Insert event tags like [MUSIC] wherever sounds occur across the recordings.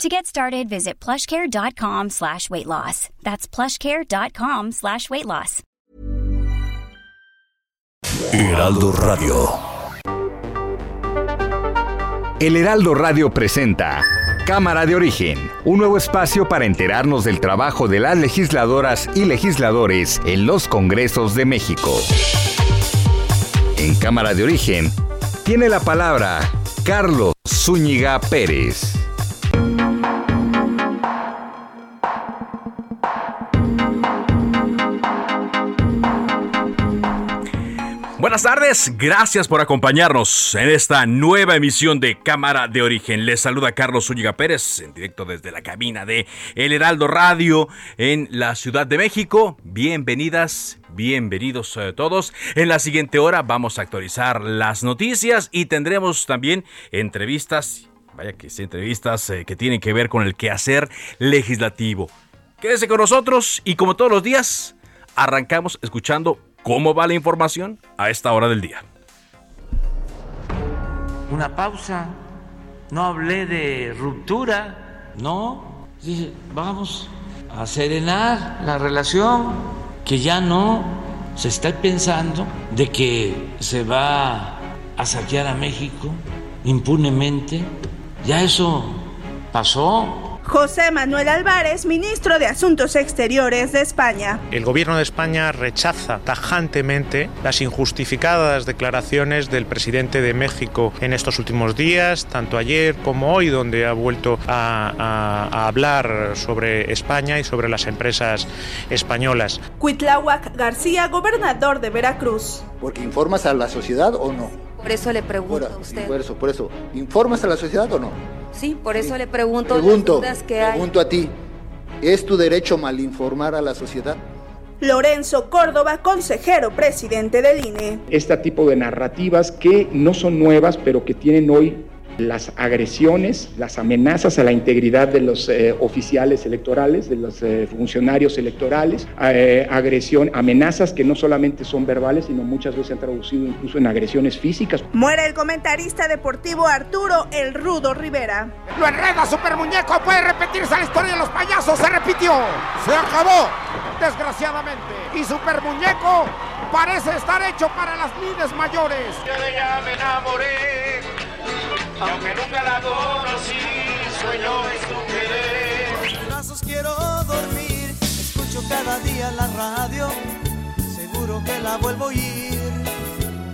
To get started, visit plushcare.com slash weight loss. That's plushcare.com slash weight loss. Heraldo Radio. El Heraldo Radio presenta Cámara de Origen, un nuevo espacio para enterarnos del trabajo de las legisladoras y legisladores en los Congresos de México. En Cámara de Origen tiene la palabra Carlos Zúñiga Pérez. Buenas tardes, gracias por acompañarnos en esta nueva emisión de Cámara de Origen. Les saluda Carlos Zúñiga Pérez, en directo desde la cabina de El Heraldo Radio en la Ciudad de México. Bienvenidas, bienvenidos a todos. En la siguiente hora vamos a actualizar las noticias y tendremos también entrevistas, vaya que sí, entrevistas eh, que tienen que ver con el quehacer legislativo. Quédese con nosotros y como todos los días, arrancamos escuchando ¿Cómo va la información a esta hora del día? Una pausa. No hablé de ruptura, no. Dije, vamos a serenar la relación, que ya no se está pensando de que se va a saquear a México impunemente. Ya eso pasó. José Manuel Álvarez, ministro de Asuntos Exteriores de España. El gobierno de España rechaza tajantemente las injustificadas declaraciones del presidente de México en estos últimos días, tanto ayer como hoy, donde ha vuelto a, a, a hablar sobre España y sobre las empresas españolas. Cuitláhuac García, gobernador de Veracruz. Porque informas a la sociedad o no. Por eso le pregunto a usted. por eso, por eso. ¿Informas a la sociedad o no? Sí, por eso le pregunto, Pregunto, las dudas que hay. pregunto a ti. ¿Es tu derecho malinformar a la sociedad? Lorenzo Córdoba, consejero presidente del INE. Este tipo de narrativas que no son nuevas, pero que tienen hoy las agresiones, las amenazas a la integridad de los eh, oficiales electorales, de los eh, funcionarios electorales, eh, agresión, amenazas que no solamente son verbales, sino muchas veces se han traducido incluso en agresiones físicas. Muere el comentarista deportivo Arturo El Rudo Rivera. Lo enreda Super Muñeco, puede repetirse la historia de los payasos, se repitió, se acabó, desgraciadamente. Y Super Muñeco parece estar hecho para las lides mayores. Yo de ella me enamoré, aunque nunca la conocí, sueño en su querer. En brazos quiero dormir, escucho cada día la radio, seguro que la vuelvo a oír.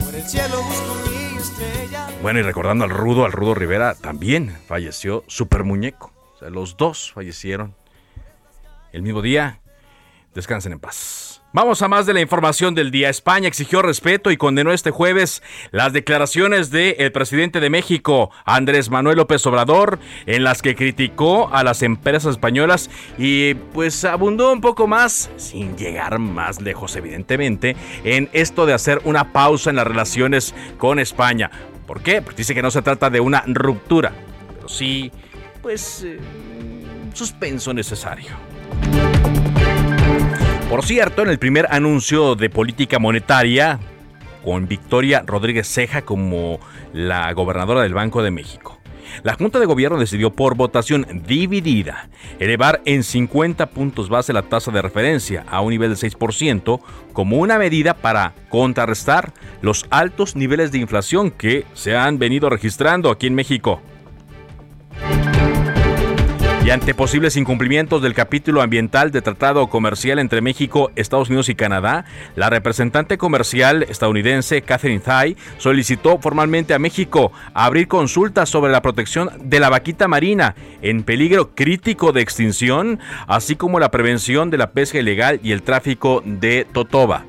Por el cielo busco mi estrella. Bueno, y recordando al Rudo, al Rudo Rivera, también falleció Super Muñeco. O sea, los dos fallecieron el mismo día. Descansen en paz. Vamos a más de la información del día. España exigió respeto y condenó este jueves las declaraciones del presidente de México, Andrés Manuel López Obrador, en las que criticó a las empresas españolas y pues abundó un poco más, sin llegar más lejos evidentemente, en esto de hacer una pausa en las relaciones con España. ¿Por qué? Porque dice que no se trata de una ruptura, pero sí, pues, eh, suspenso necesario. Por cierto, en el primer anuncio de política monetaria, con Victoria Rodríguez Ceja como la gobernadora del Banco de México, la Junta de Gobierno decidió por votación dividida elevar en 50 puntos base la tasa de referencia a un nivel de 6% como una medida para contrarrestar los altos niveles de inflación que se han venido registrando aquí en México. Y ante posibles incumplimientos del capítulo ambiental de Tratado Comercial entre México, Estados Unidos y Canadá, la representante comercial estadounidense Catherine Tai solicitó formalmente a México abrir consultas sobre la protección de la vaquita marina en peligro crítico de extinción, así como la prevención de la pesca ilegal y el tráfico de totoba.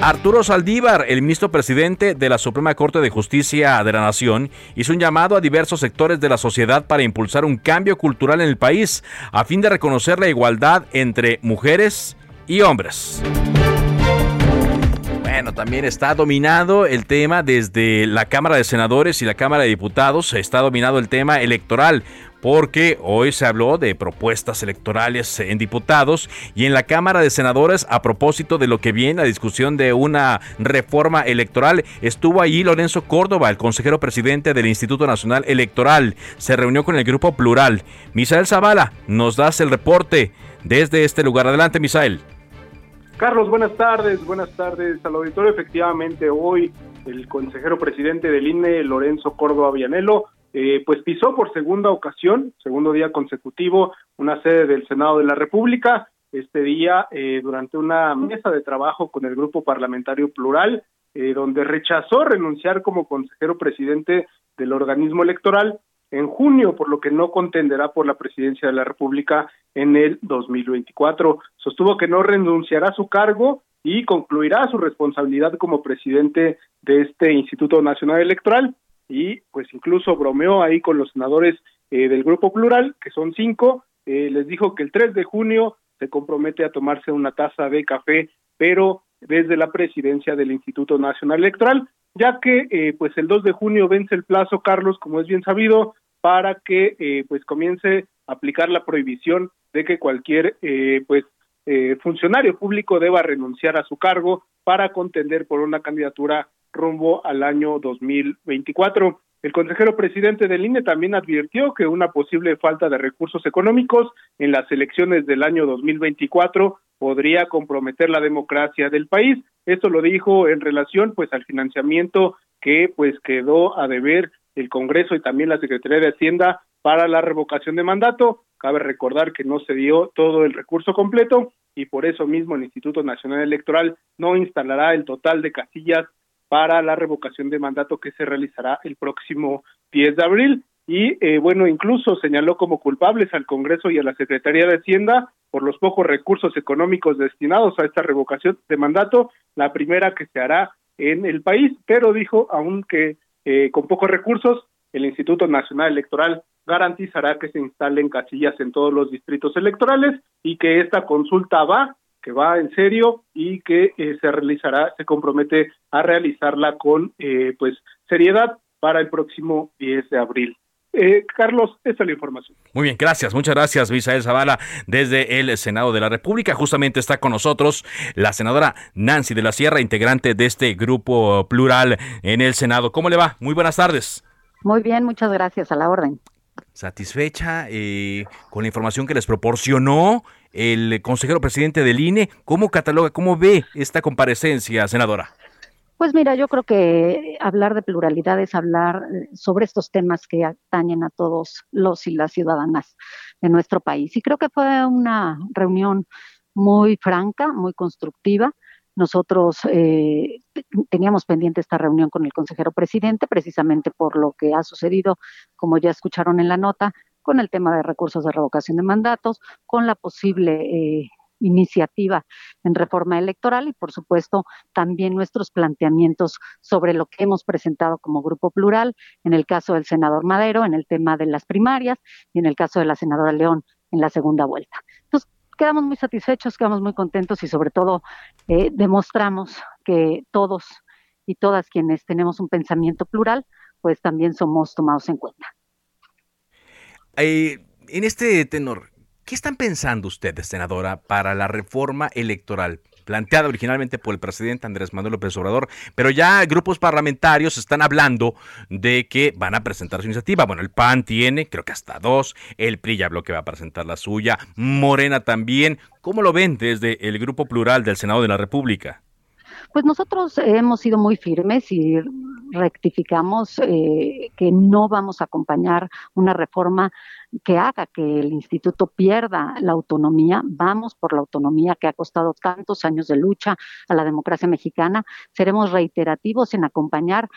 Arturo Saldívar, el ministro presidente de la Suprema Corte de Justicia de la Nación, hizo un llamado a diversos sectores de la sociedad para impulsar un cambio cultural en el país a fin de reconocer la igualdad entre mujeres y hombres. Bueno, también está dominado el tema desde la Cámara de Senadores y la Cámara de Diputados, está dominado el tema electoral porque hoy se habló de propuestas electorales en diputados y en la Cámara de Senadores a propósito de lo que viene la discusión de una reforma electoral. Estuvo allí Lorenzo Córdoba, el consejero presidente del Instituto Nacional Electoral. Se reunió con el grupo Plural. Misael Zavala, nos das el reporte desde este lugar. Adelante, Misael. Carlos, buenas tardes, buenas tardes al auditorio. Efectivamente, hoy el consejero presidente del INE, Lorenzo Córdoba Vianelo, eh, pues pisó por segunda ocasión, segundo día consecutivo, una sede del Senado de la República. Este día, eh, durante una mesa de trabajo con el Grupo Parlamentario Plural, eh, donde rechazó renunciar como consejero presidente del organismo electoral en junio, por lo que no contenderá por la presidencia de la República en el 2024. Sostuvo que no renunciará a su cargo y concluirá su responsabilidad como presidente de este Instituto Nacional Electoral y pues incluso bromeó ahí con los senadores eh, del Grupo Plural, que son cinco, eh, les dijo que el 3 de junio se compromete a tomarse una taza de café, pero desde la presidencia del Instituto Nacional Electoral, ya que eh, pues el 2 de junio vence el plazo, Carlos, como es bien sabido, para que pues comience a aplicar la prohibición de que cualquier pues funcionario público deba renunciar a su cargo para contender por una candidatura rumbo al año 2024. El consejero presidente del INE también advirtió que una posible falta de recursos económicos en las elecciones del año 2024 podría comprometer la democracia del país. Esto lo dijo en relación pues al financiamiento que pues quedó a deber el Congreso y también la Secretaría de Hacienda para la revocación de mandato. Cabe recordar que no se dio todo el recurso completo y por eso mismo el Instituto Nacional Electoral no instalará el total de casillas para la revocación de mandato que se realizará el próximo 10 de abril. Y eh, bueno, incluso señaló como culpables al Congreso y a la Secretaría de Hacienda por los pocos recursos económicos destinados a esta revocación de mandato, la primera que se hará en el país, pero dijo, aunque eh, con pocos recursos, el Instituto Nacional Electoral garantizará que se instalen casillas en todos los distritos electorales y que esta consulta va que va en serio y que eh, se realizará, se compromete a realizarla con eh, pues seriedad para el próximo 10 de abril. Eh, Carlos, esa es la información. Muy bien, gracias, muchas gracias, Misael Zavala, desde el Senado de la República. Justamente está con nosotros la senadora Nancy de la Sierra, integrante de este grupo plural en el Senado. ¿Cómo le va? Muy buenas tardes. Muy bien, muchas gracias, a la orden. ¿Satisfecha con la información que les proporcionó el consejero presidente del INE. ¿Cómo cataloga, cómo ve esta comparecencia, senadora? Pues mira, yo creo que hablar de pluralidad es hablar eh, sobre estos temas que atañen a todos los y las ciudadanas de nuestro país. Y creo que fue una reunión muy franca, muy constructiva. Nosotros eh, teníamos pendiente esta reunión con el consejero presidente, precisamente por lo que ha sucedido, como ya escucharon en la nota, con el tema de recursos de revocación de mandatos, con la posible eh, iniciativa en reforma electoral y, por supuesto, también nuestros planteamientos sobre lo que hemos presentado como grupo plural, en el caso del senador Madero, en el tema de las primarias y en el caso de la senadora León en la segunda vuelta. Entonces, quedamos muy satisfechos, quedamos muy contentos y sobre todo eh, demostramos que todos y todas quienes tenemos un pensamiento plural, pues también somos tomados en cuenta. Eh, en este tenor, ¿qué están pensando ustedes, senadora, para la reforma electoral? planteada originalmente por el presidente Andrés Manuel López Obrador, pero ya grupos parlamentarios están hablando de que van a presentar su iniciativa. Bueno, el PAN tiene, creo que hasta dos, el PRI ya habló que va a presentar la suya, Morena también. ¿Cómo lo ven desde el Grupo Plural del Senado de la República? Pues nosotros hemos sido muy firmes y rectificamos eh, que no vamos a acompañar una reforma que haga que el instituto pierda la autonomía. Vamos por la autonomía que ha costado tantos años de lucha a la democracia mexicana. Seremos reiterativos en acompañar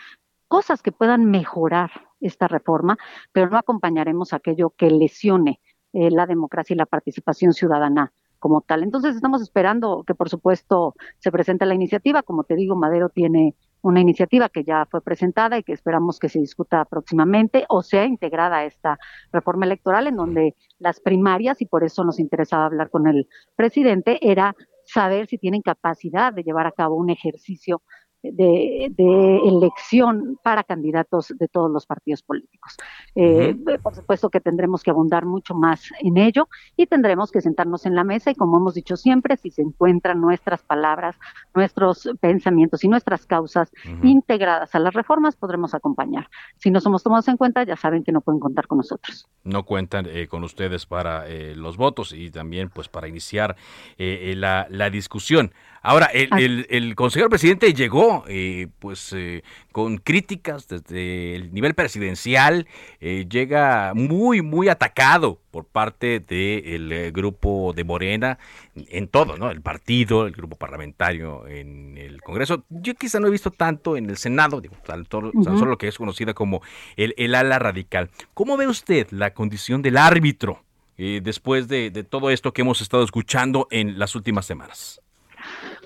cosas que puedan mejorar esta reforma, pero no acompañaremos aquello que lesione eh, la democracia y la participación ciudadana como tal. Entonces estamos esperando que por supuesto se presente la iniciativa. Como te digo, Madero tiene una iniciativa que ya fue presentada y que esperamos que se discuta próximamente o sea integrada a esta reforma electoral en donde las primarias, y por eso nos interesaba hablar con el presidente, era saber si tienen capacidad de llevar a cabo un ejercicio de, elección para candidatos de todos los partidos políticos. Eh, por supuesto que tendremos que abundar mucho más en ello y tendremos que sentarnos en la mesa y como hemos dicho siempre, si se encuentran nuestras palabras, nuestros pensamientos y nuestras causas integradas a las reformas, podremos acompañar. Si no somos tomados en cuenta, ya saben que no pueden contar con nosotros. No cuentan eh, con ustedes para eh, los votos y también pues para iniciar la, la discusión. Ahora, el, el, consejero presidente llegó eh, pues eh, con críticas desde el nivel presidencial, eh, llega muy, muy atacado por parte del grupo de Morena en todo, ¿no? El partido, el grupo parlamentario en el Congreso. Yo quizá no he visto tanto en el Senado, digo, solo lo que es conocida como el, el ala radical. ¿Cómo ve usted la condición del árbitro después de todo esto que hemos estado escuchando en las últimas semanas?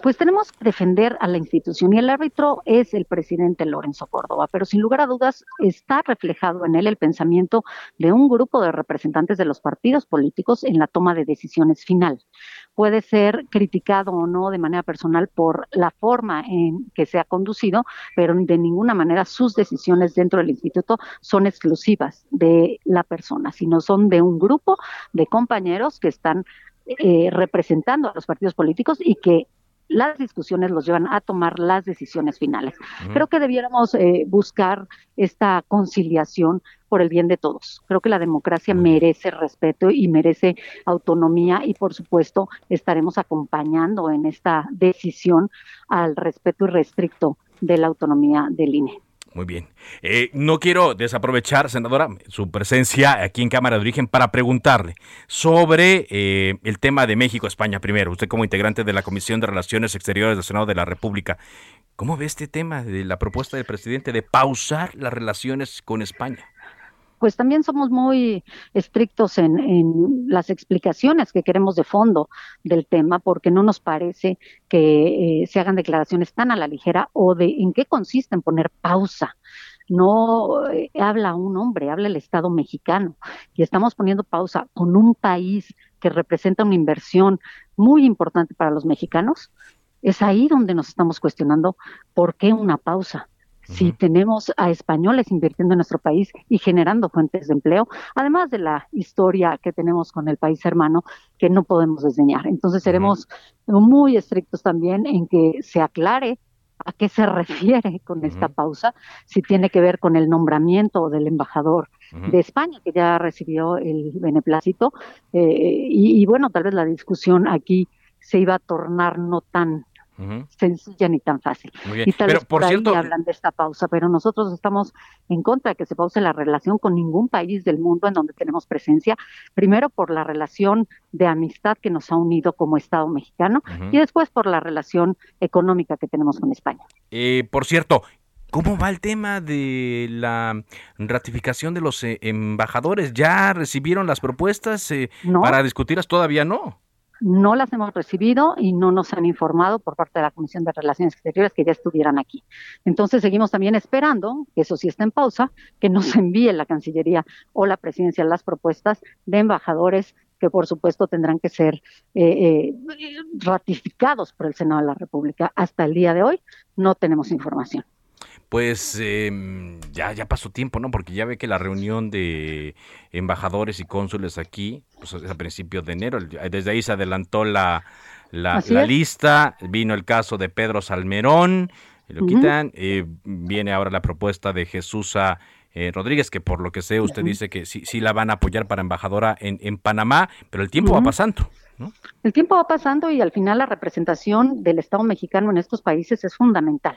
Pues tenemos que defender a la institución y el árbitro es el presidente Lorenzo Córdoba, pero sin lugar a dudas está reflejado en él el pensamiento de un grupo de representantes de los partidos políticos en la toma de decisiones final. Puede ser criticado o no de manera personal por la forma en que se ha conducido, pero de ninguna manera sus decisiones dentro del instituto son exclusivas de la persona, sino son de un grupo de compañeros que están eh, representando a los partidos políticos y que las discusiones los llevan a tomar las decisiones finales. Creo que debiéramos eh, buscar esta conciliación por el bien de todos. Creo que la democracia merece respeto y merece autonomía y por supuesto estaremos acompañando en esta decisión al respeto irrestricto de la autonomía del INE. Muy bien. Eh, no quiero desaprovechar, senadora, su presencia aquí en Cámara de Origen para preguntarle sobre eh, el tema de México-España primero. Usted como integrante de la Comisión de Relaciones Exteriores del Senado de la República, ¿cómo ve este tema de la propuesta del presidente de pausar las relaciones con España? Pues también somos muy estrictos en, las explicaciones que queremos de fondo del tema, porque no nos parece que eh, se hagan declaraciones tan a la ligera o de en qué consiste en poner pausa. No eh, habla un hombre, habla el Estado mexicano y estamos poniendo pausa con un país que representa una inversión muy importante para los mexicanos. Es ahí donde nos estamos cuestionando por qué una pausa si tenemos a españoles invirtiendo en nuestro país y generando fuentes de empleo, además de la historia que tenemos con el país hermano que no podemos desdeñar. Entonces seremos muy estrictos también en que se aclare a qué se [LAUGHS] refiere con esta pausa, si tiene que ver con el nombramiento del embajador de España, que ya recibió el beneplácito, eh, y, y, bueno, tal vez la discusión aquí se iba a tornar no tan sencilla ni tan fácil. Y tal vez por, ahí hablan de esta pausa, pero nosotros estamos en contra de que se pause la relación con ningún país del mundo en donde tenemos presencia, primero por la relación de amistad que nos ha unido como Estado mexicano y después por la relación económica que tenemos con España. Eh, por cierto, ¿Cómo va el tema de la ratificación de los eh, embajadores? ¿Ya recibieron las propuestas eh, para discutirlas? Todavía no no las hemos recibido y no nos han informado por parte de la Comisión de Relaciones Exteriores que ya estuvieran aquí. Entonces seguimos también esperando, que eso sí está en pausa, que nos [LAUGHS] envíe la Cancillería o la Presidencia las propuestas de embajadores que por supuesto tendrán que ser eh, eh, ratificados por el Senado de la República. Hasta el día de hoy no tenemos información pues em, ya, ya pasó tiempo, ¿no? Porque ya ve que la reunión de embajadores y cónsules aquí, pues es a principios de enero, desde ahí se adelantó la, la, lista, vino el caso de Pedro Salmerón, lo quitan, eh, viene ahora la propuesta de Jesús eh, Rodríguez, que por lo que sé usted dice que sí, sí la van a apoyar para embajadora en, en Panamá, pero el tiempo va pasando. ¿no? El tiempo va pasando y al final la representación del Estado mexicano en estos países es fundamental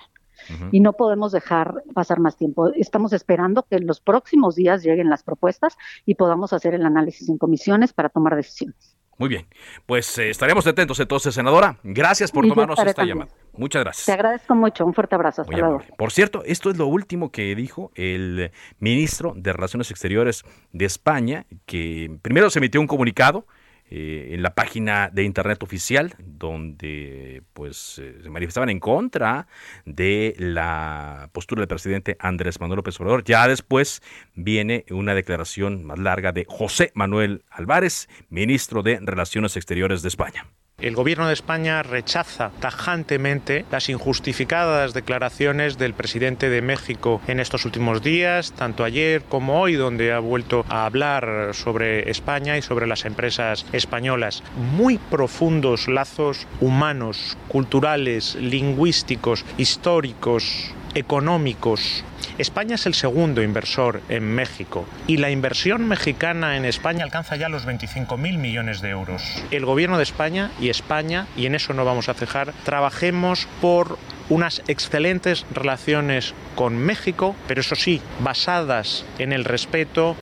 y no podemos dejar pasar más tiempo. Estamos esperando que en los próximos días lleguen las propuestas y podamos hacer el análisis en comisiones para tomar decisiones. Muy bien, pues eh, estaremos atentos entonces, senadora. Gracias por tomarnos esta llamada. Muchas gracias. Te agradezco mucho. Un fuerte abrazo. Hasta luego. Por cierto, esto es lo último que dijo el ministro de Relaciones Exteriores de España, que primero se emitió un comunicado eh, en la página de internet oficial, donde pues eh, se manifestaban en contra de la postura del presidente Andrés Manuel López Obrador. Ya después viene una declaración más larga de José Manuel Álvarez, ministro de Relaciones Exteriores de España. El gobierno de España rechaza tajantemente las injustificadas declaraciones del presidente de México en estos últimos días, tanto ayer como hoy, donde ha vuelto a hablar sobre España y sobre las empresas españolas. Muy profundos lazos humanos, culturales, lingüísticos, históricos, económicos. España es el segundo inversor en México y la inversión mexicana en España alcanza ya los 25.000 millones de euros. El gobierno de España y España, y en eso no vamos a cejar, trabajemos por unas excelentes relaciones con México, pero eso sí, basadas en el respeto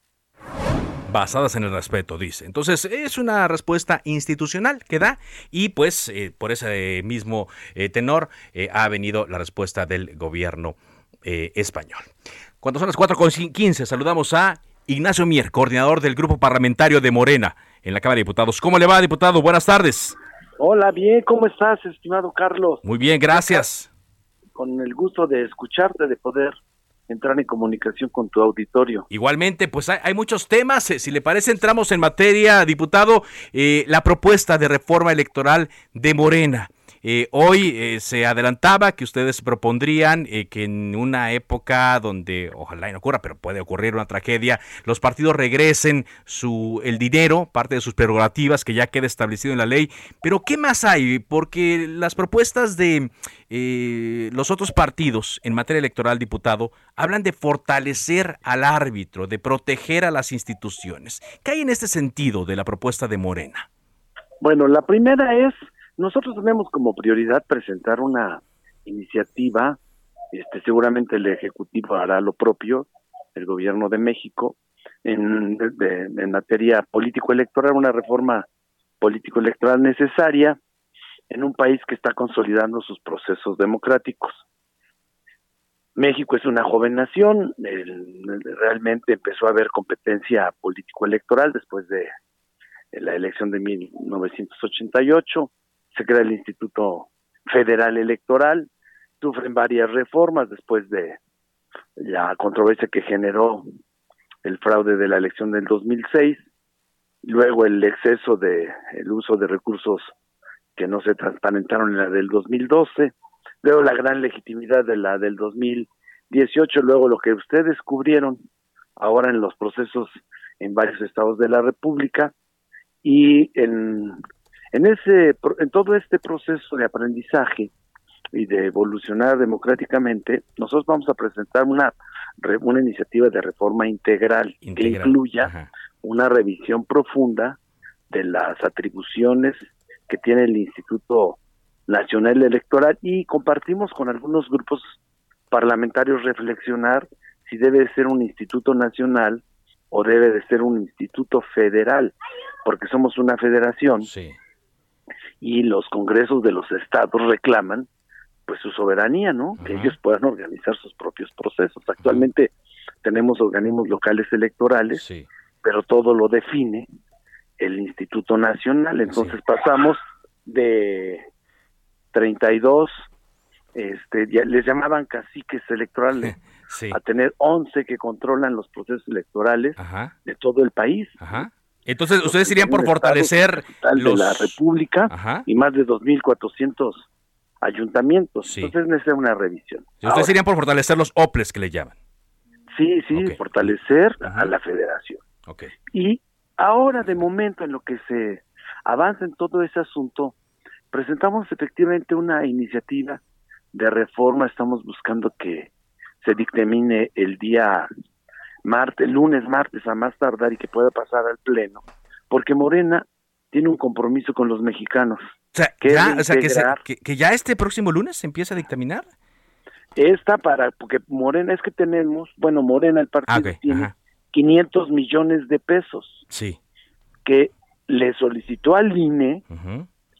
basadas en el respeto, dice. Entonces, es una respuesta institucional que da y pues eh, por ese mismo eh, tenor eh, ha venido la respuesta del gobierno español. Cuando son las 4.15, saludamos a Ignacio Mier, coordinador del grupo parlamentario de Morena en la Cámara de Diputados. ¿Cómo le va, diputado? Buenas tardes. Hola, bien, ¿cómo estás, estimado Carlos? Muy bien, gracias. Con el gusto de escucharte, de poder entrar en comunicación con tu auditorio. Igualmente, pues hay, muchos temas. Eh, si le parece, entramos en materia, diputado, eh, la propuesta de reforma electoral de Morena. Eh, hoy eh, se adelantaba que ustedes propondrían eh, que en una época donde ojalá no ocurra, pero puede ocurrir una tragedia, los partidos regresen su el dinero, parte de sus prerrogativas que ya queda establecido en la ley. Pero ¿qué más hay? Porque las propuestas de los otros partidos en materia electoral, diputado, hablan de fortalecer al árbitro, de proteger a las instituciones. ¿Qué hay en este sentido de la propuesta de Morena? Bueno, la primera es nosotros tenemos como prioridad presentar una iniciativa, este, seguramente el Ejecutivo hará lo propio, el Gobierno de México, en, en materia político-electoral, una reforma político-electoral necesaria en un país que está consolidando sus procesos democráticos. México es una joven nación, realmente empezó a haber competencia político-electoral después de la elección de 1988 se crea el Instituto Federal Electoral, sufren varias reformas después de la controversia que generó el fraude de la elección del 2006, luego el exceso de el uso de recursos que no se transparentaron en la del 2012, luego la gran legitimidad de la del 2018, luego lo que ustedes descubrieron ahora en los procesos en varios estados de la República y en en ese, en todo este proceso de aprendizaje y de evolucionar democráticamente, nosotros vamos a presentar una una iniciativa de reforma integral, que incluya una revisión profunda de las atribuciones que tiene el Instituto Nacional Electoral y compartimos con algunos grupos parlamentarios reflexionar si debe ser un instituto nacional o debe de ser un instituto federal, porque somos una federación. Sí y los congresos de los estados reclaman pues su soberanía, ¿no? Que ellos puedan organizar sus propios procesos. Actualmente tenemos organismos locales electorales, pero todo lo define el Instituto Nacional. Entonces pasamos de 32, este, ya, les llamaban caciques electorales, [LAUGHS] a tener 11 que controlan los procesos electorales de todo el país. Ajá. Entonces, ustedes irían por fortalecer los... de la República y más de 2.400 ayuntamientos. Entonces necesita una revisión. ustedes irían por fortalecer los OPLES que le llaman. Sí, sí, fortalecer a la federación. Okay. Y ahora, de momento, en lo que se avanza en todo ese asunto, presentamos efectivamente una iniciativa de reforma. Estamos buscando que se dictamine el día martes, lunes, martes a más tardar y que pueda pasar al pleno, porque Morena tiene un compromiso con los mexicanos. O sea, que, ya, que, ya este próximo lunes se empieza a dictaminar. Esta para, porque Morena es que tenemos, bueno, Morena el partido ah, tiene 500 millones de pesos. Sí. Que le solicitó al INE,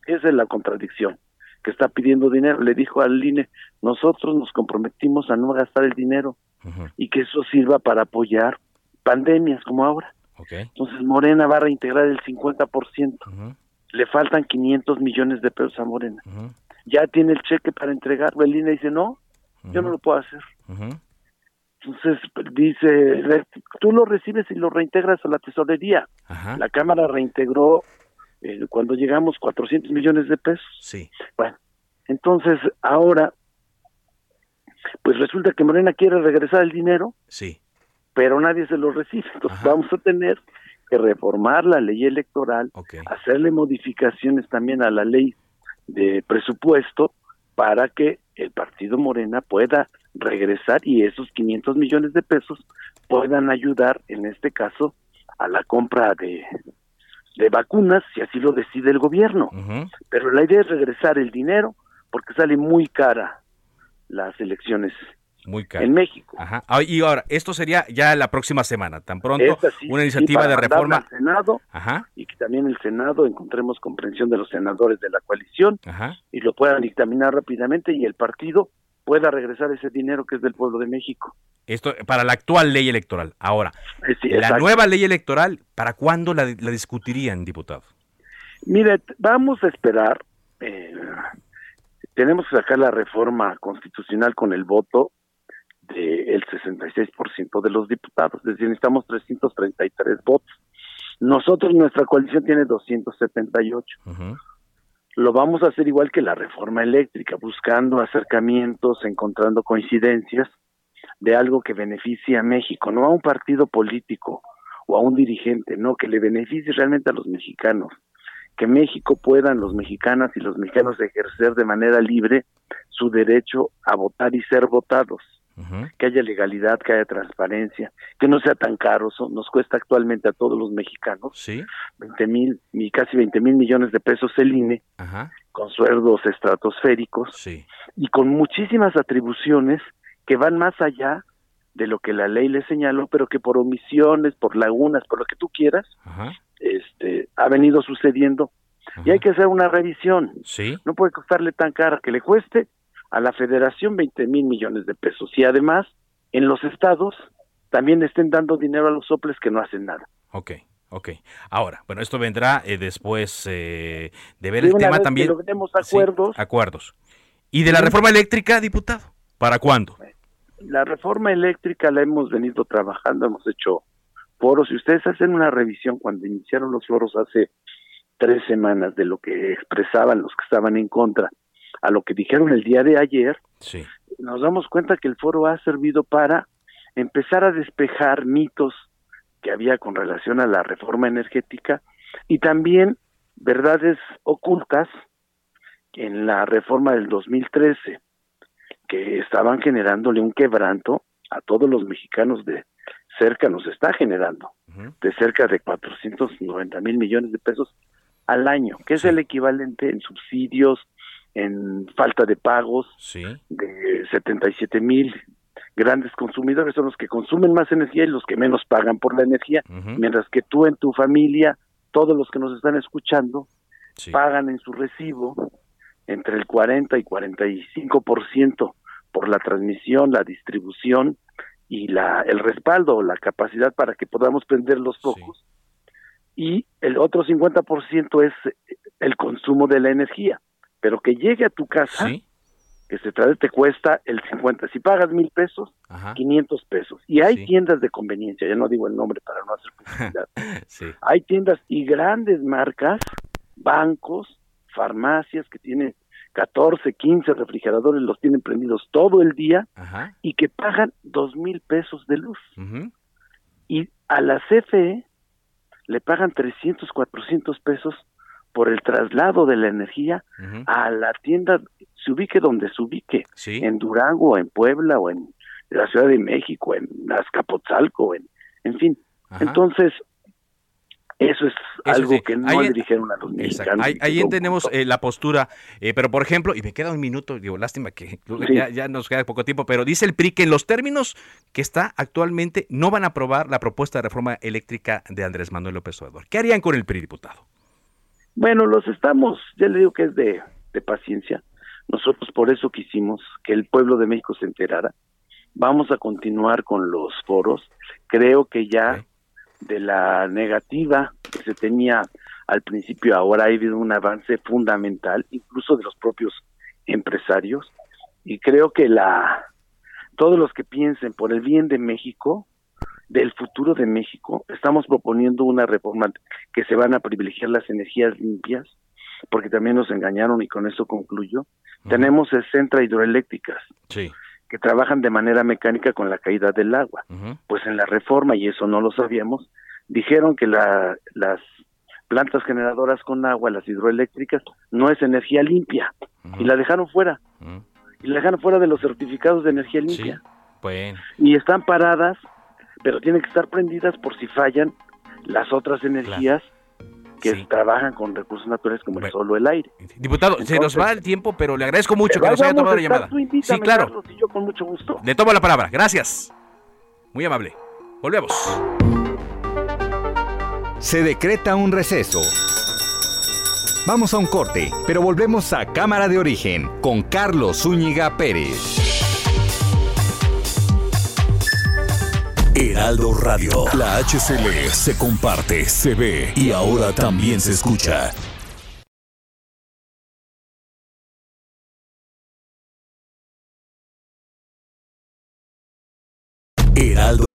esa es la contradicción, que está pidiendo dinero. Le dijo al INE, nosotros nos comprometimos a no gastar el dinero y que eso sirva para apoyar pandemias como ahora. Entonces Morena va a reintegrar el 50%. Le faltan 500 millones de pesos a Morena. Ya tiene el cheque para entregar. Belina dice, no, yo no lo puedo hacer. Entonces dice, tú lo recibes y lo reintegras a la tesorería. La Cámara reintegró eh, cuando llegamos 400 millones de pesos. Sí. Bueno, entonces ahora, pues resulta que Morena quiere regresar el dinero, Sí. pero nadie se lo recibe. Entonces vamos a tener que reformar la ley electoral, hacerle modificaciones también a la ley de presupuesto para que el partido Morena pueda regresar y esos 500 millones de pesos puedan ayudar, en este caso, a la compra de, de vacunas, si así lo decide el gobierno. Pero la idea es regresar el dinero porque sale muy cara las elecciones Muy caro. en México. Ajá. Ah, y ahora, esto sería ya la próxima semana, tan pronto, sí, una sí, iniciativa para de reforma. al Senado Ajá, y que también el Senado encontremos comprensión de los senadores de la coalición ajá. y lo puedan dictaminar rápidamente y el partido pueda regresar ese dinero que es del pueblo de México. Esto para la actual ley electoral. Ahora, sí, la nueva ley electoral, ¿para cuándo la, la discutirían, diputado? Mire, vamos a esperar. eh, tenemos que sacar la reforma constitucional con el voto del 66% de los diputados, es decir, necesitamos 333 votos. Nosotros, nuestra coalición tiene 278. Lo vamos a hacer igual que la reforma eléctrica, buscando acercamientos, encontrando coincidencias de algo que beneficie a México, no a un partido político o a un dirigente, no, que le beneficie realmente a los mexicanos que México puedan los mexicanas y los mexicanos ejercer de manera libre su derecho a votar y ser votados, que haya legalidad, que haya transparencia, que no sea tan caro, eso nos cuesta actualmente a todos los mexicanos Sí. 20 mil, y casi 20 mil millones de pesos el INE, con sueldos estratosféricos Sí. y con muchísimas atribuciones que van más allá de lo que la ley le señaló, pero que por omisiones, por lagunas, por lo que tú quieras, Ajá. Este, ha venido sucediendo. Y hay que hacer una revisión. Sí. No puede costarle tan cara que le cueste a la federación 20 mil millones de pesos. Y además, en los estados también estén dando dinero a los soples que no hacen nada. Ok, ok. Ahora, bueno, esto vendrá eh, después eh, de ver De el tema también. logremos Sí, acuerdos. acuerdos. ¿Y de la reforma eléctrica, diputado? ¿Para cuándo? La reforma eléctrica la hemos venido trabajando, hemos hecho foros. Si ustedes hacen una revisión cuando iniciaron los foros hace tres semanas de lo que expresaban los que estaban en contra a lo que dijeron el día de ayer, Sí. nos damos cuenta que el foro ha servido para empezar a despejar mitos que había con relación a la reforma energética y también verdades ocultas en la reforma del 2013 que estaban generándole un quebranto a todos los mexicanos de cerca, nos está generando de cerca de 490 mil millones de pesos al año, que es el equivalente en subsidios, en falta de pagos Sí. de 77 mil. Grandes consumidores son los que consumen más energía y los que menos pagan por la energía, mientras que tú en tu familia, todos los que nos están escuchando, pagan en su recibo entre el 40 y 45% por la transmisión, la distribución y la el respaldo, la capacidad para que podamos prender los focos. Y el otro 50% es el consumo de la energía, pero que llegue a tu casa, que se trae, te cuesta el 50. Si pagas mil pesos, 500 pesos. Y hay tiendas de conveniencia, ya no digo el nombre para no hacer publicidad. [LAUGHS] Hay tiendas y grandes marcas, bancos, farmacias que tienen 14, 15 refrigeradores, los tienen prendidos todo el día Ajá. y que pagan dos mil pesos de luz. Y a la CFE le pagan 300, 400 pesos por el traslado de la energía a la tienda, se ubique donde se ubique, Sí. en Durango, en Puebla o en la Ciudad de México, en Azcapotzalco, en, en fin. Ajá. Entonces, eso es Eso algo sí, que no ahí- le dijeron a los mexicanos. Ahí, entendemos eh, la postura, eh, pero por ejemplo, y me queda un minuto, digo, lástima que Sí. ya, ya nos queda poco tiempo, pero dice el PRI que en los términos que está actualmente no van a aprobar la propuesta de reforma eléctrica de Andrés Manuel López Obrador. ¿Qué harían con el PRI, diputado? Bueno, los estamos, ya le digo que es de, de paciencia. Nosotros por eso quisimos que el pueblo de México se enterara. Vamos a continuar con los foros. Creo que ya de la negativa que se tenía al principio, ahora ha habido un avance fundamental, incluso de los propios empresarios. Y creo que la todos los que piensen por el bien de México del futuro de México. Estamos proponiendo una reforma que se van a privilegiar las energías limpias, porque también nos engañaron y con eso concluyo. Tenemos 60 hidroeléctricas Sí. Que trabajan de manera mecánica con la caída del agua. Pues en la reforma, y eso no lo sabíamos, dijeron que la- las plantas generadoras con agua, las hidroeléctricas, no es energía limpia, y la dejaron fuera. Y la dejaron fuera de los certificados de energía limpia. Bueno. Y están paradas, pero tienen que estar prendidas por si fallan las otras energías que trabajan con recursos naturales como el sol o el aire. Diputado, se nos va el tiempo, pero le agradezco mucho que nos haya tomado la llamada. invítame, Sí, claro. Carlos, y yo con mucho gusto. Le tomo la palabra. Gracias. Muy amable. Volvemos. Se decreta un receso. Vamos a un corte, pero volvemos a Cámara de Origen con Carlos Zúñiga Pérez. Heraldo Radio. La HCL se comparte, se ve y ahora también se escucha. Heraldo.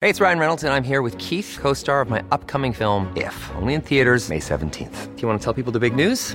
Hey, it's Ryan Reynolds, and I'm here with Keith, co star of my upcoming film, If, only in theaters, May 17th. Do you want to tell people the big news?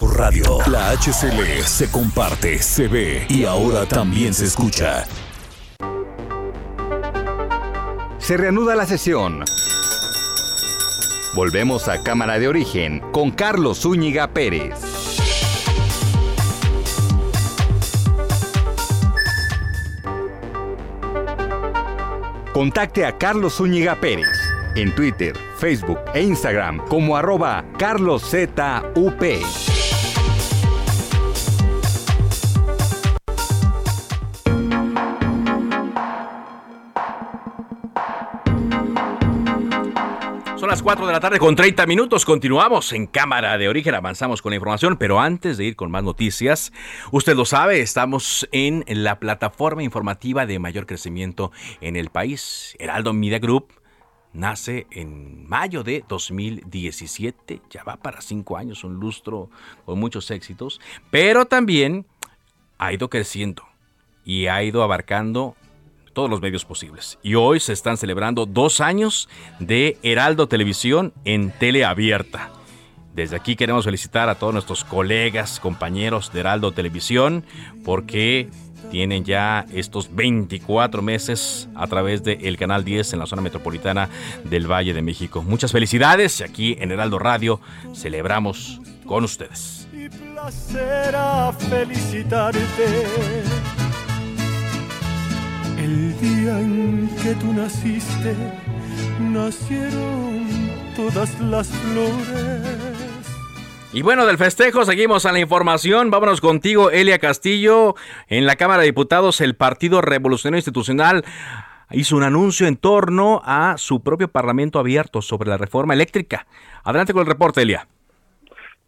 Radio. La HCL se comparte, se ve y ahora también se escucha. Se reanuda la sesión. Volvemos a Cámara de Origen con Carlos Zúñiga Pérez. Contacte a Carlos Zúñiga Pérez en Twitter, Facebook e Instagram como arroba carloszup. Las 4 de la tarde con 30 minutos. Continuamos en Cámara de Origen. Avanzamos con la información, pero antes de ir con más noticias, usted lo sabe, estamos en la plataforma informativa de mayor crecimiento en el país. Heraldo Media Group nace en mayo de 2017. Ya va para cinco años, un lustro con muchos éxitos, pero también ha ido creciendo y ha ido abarcando todos los medios posibles. Y hoy se están celebrando dos años de Heraldo Televisión en teleabierta. Desde aquí queremos felicitar a todos nuestros colegas, compañeros de Heraldo Televisión, porque tienen ya estos 24 meses a través del Canal 10 en la zona metropolitana del Valle de México. Muchas felicidades y aquí en Heraldo Radio celebramos con ustedes. será felicitarte. El día en que tú naciste, nacieron todas las flores. Y bueno, del festejo seguimos a la información. Vámonos contigo, Elia Castillo. En la Cámara de Diputados, el Partido Revolucionario Institucional hizo un anuncio en torno a su propio Parlamento abierto sobre la reforma eléctrica. Adelante con el reporte, Elia.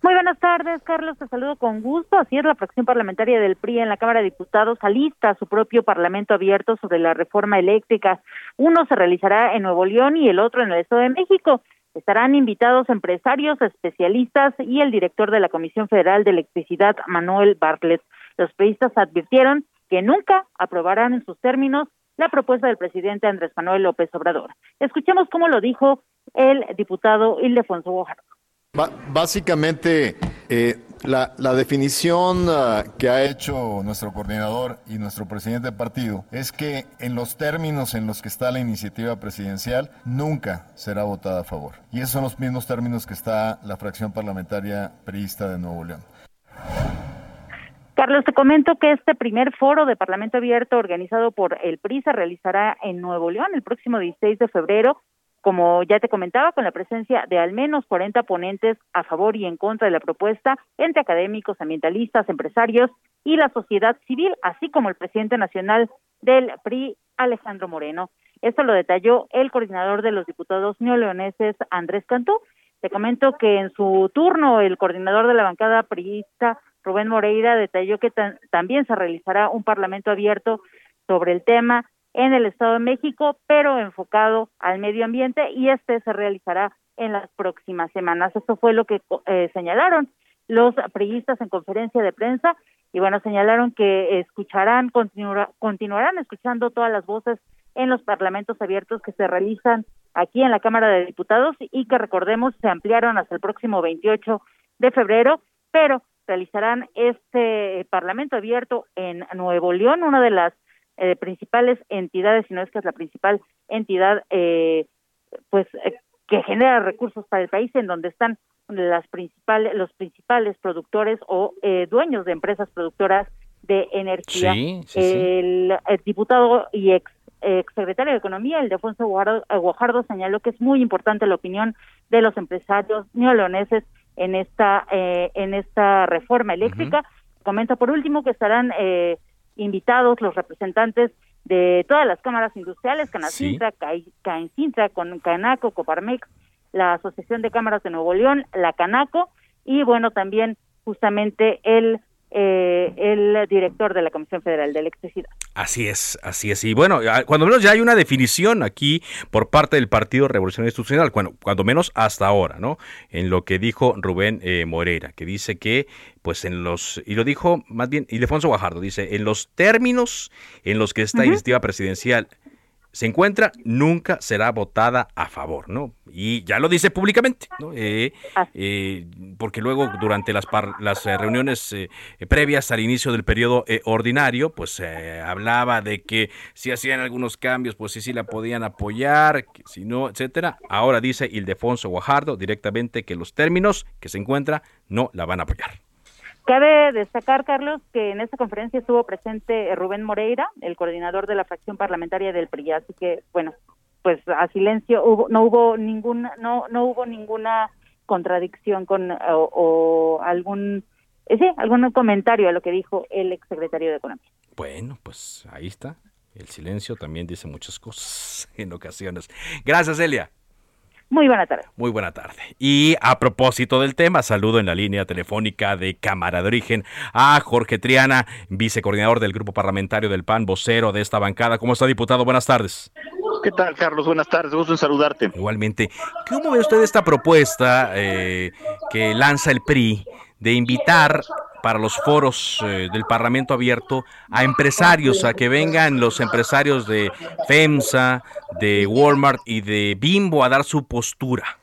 Muy buenas tardes, Carlos. Te saludo con gusto. Así es, la fracción parlamentaria del PRI en la Cámara de Diputados alista su propio Parlamento abierto sobre la reforma eléctrica. Uno se realizará en Nuevo León y el otro en el Estado de México. Estarán invitados empresarios, especialistas y el director de la Comisión Federal de Electricidad, Manuel Bartlett. Los periodistas advirtieron que nunca aprobarán en sus términos la propuesta del presidente Andrés Manuel López Obrador. Escuchemos cómo lo dijo el diputado Ildefonso Guajardo. Básicamente, eh, la, la definición ah, que ha hecho nuestro coordinador y nuestro presidente de partido es que en los términos en los que está la iniciativa presidencial nunca será votada a favor. Y esos son los mismos términos que está la fracción parlamentaria priista de Nuevo León. Carlos, te comento que este primer foro de Parlamento Abierto organizado por el PRI se realizará en Nuevo León el próximo 16 de febrero. Como ya te comentaba, con la presencia de al menos 40 ponentes a favor y en contra de la propuesta, entre académicos, ambientalistas, empresarios y la sociedad civil, así como el presidente nacional del PRI, Alejandro Moreno. Esto lo detalló el coordinador de los diputados neoleoneses, Andrés Cantú. Te comento que en su turno el coordinador de la bancada priista, Rubén Moreira, detalló que también se realizará un parlamento abierto sobre el tema en el Estado de México, pero enfocado al medio ambiente y este se realizará en las próximas semanas. Esto fue lo que eh, señalaron los priistas en conferencia de prensa y bueno, señalaron que escucharán, continuarán escuchando todas las voces en los parlamentos abiertos que se realizan aquí en la Cámara de Diputados y que recordemos se ampliaron hasta el próximo 28 de febrero, pero realizarán este Parlamento abierto en Nuevo León, una de las eh, principales entidades, si no es que es la principal entidad, eh, pues eh, que genera recursos para el país, en donde están las principales, los principales productores o eh, dueños de empresas productoras de energía. el, diputado y ex, secretario de Economía, el Defonso Guajardo, señaló que es muy importante la opinión de los empresarios neoloneses en esta en esta reforma eléctrica. Comenta por último que estarán eh, invitados los representantes de todas las cámaras industriales, Canacintra, sí. Caincintra, con Canaco, Coparmex, la Asociación de Cámaras de Nuevo León, la Canaco, y bueno, también justamente el eh, el director de la Comisión Federal de Electricidad. Así es, así es. Y bueno, cuando menos ya hay una definición aquí por parte del Partido Revolucionario Institucional, bueno, cuando menos hasta ahora, ¿no? En lo que dijo Rubén eh, Moreira, que dice que, pues en los, y lo dijo más bien Ildefonso Guajardo, dice, en los términos en los que esta iniciativa presidencial se encuentra, nunca será votada a favor, ¿no? Y ya lo dice públicamente, ¿no? Eh, eh, porque luego durante las, las eh, reuniones previas al inicio del periodo ordinario, pues hablaba de que si hacían algunos cambios, pues sí, sí la podían apoyar, si no, etcétera. Ahora dice Ildefonso Guajardo directamente que los términos que se encuentra no la van a apoyar. Cabe destacar, Carlos, que en esta conferencia estuvo presente Rubén Moreira, el coordinador de la fracción parlamentaria del PRI, así que, bueno, pues a silencio hubo, no hubo ninguna, no, no hubo ninguna contradicción con o, algún, eh, sí, algún comentario a lo que dijo el exsecretario de Economía. Bueno, pues ahí está. El silencio también dice muchas cosas [LAUGHS] en ocasiones. Gracias, Elia. Muy buena tarde. Muy buena tarde. Y a propósito del tema, saludo en la línea telefónica de Cámara de Origen a Jorge Triana, vicecoordinador del Grupo Parlamentario del PAN, vocero de esta bancada. ¿Cómo está, diputado? Buenas tardes. ¿Qué tal, Carlos? Buenas tardes, gusto en saludarte. Igualmente. ¿Cómo ve usted esta propuesta eh, que lanza el PRI de invitar para los foros eh, del Parlamento abierto a empresarios, a que vengan los empresarios de FEMSA, de Walmart y de Bimbo a dar su postura.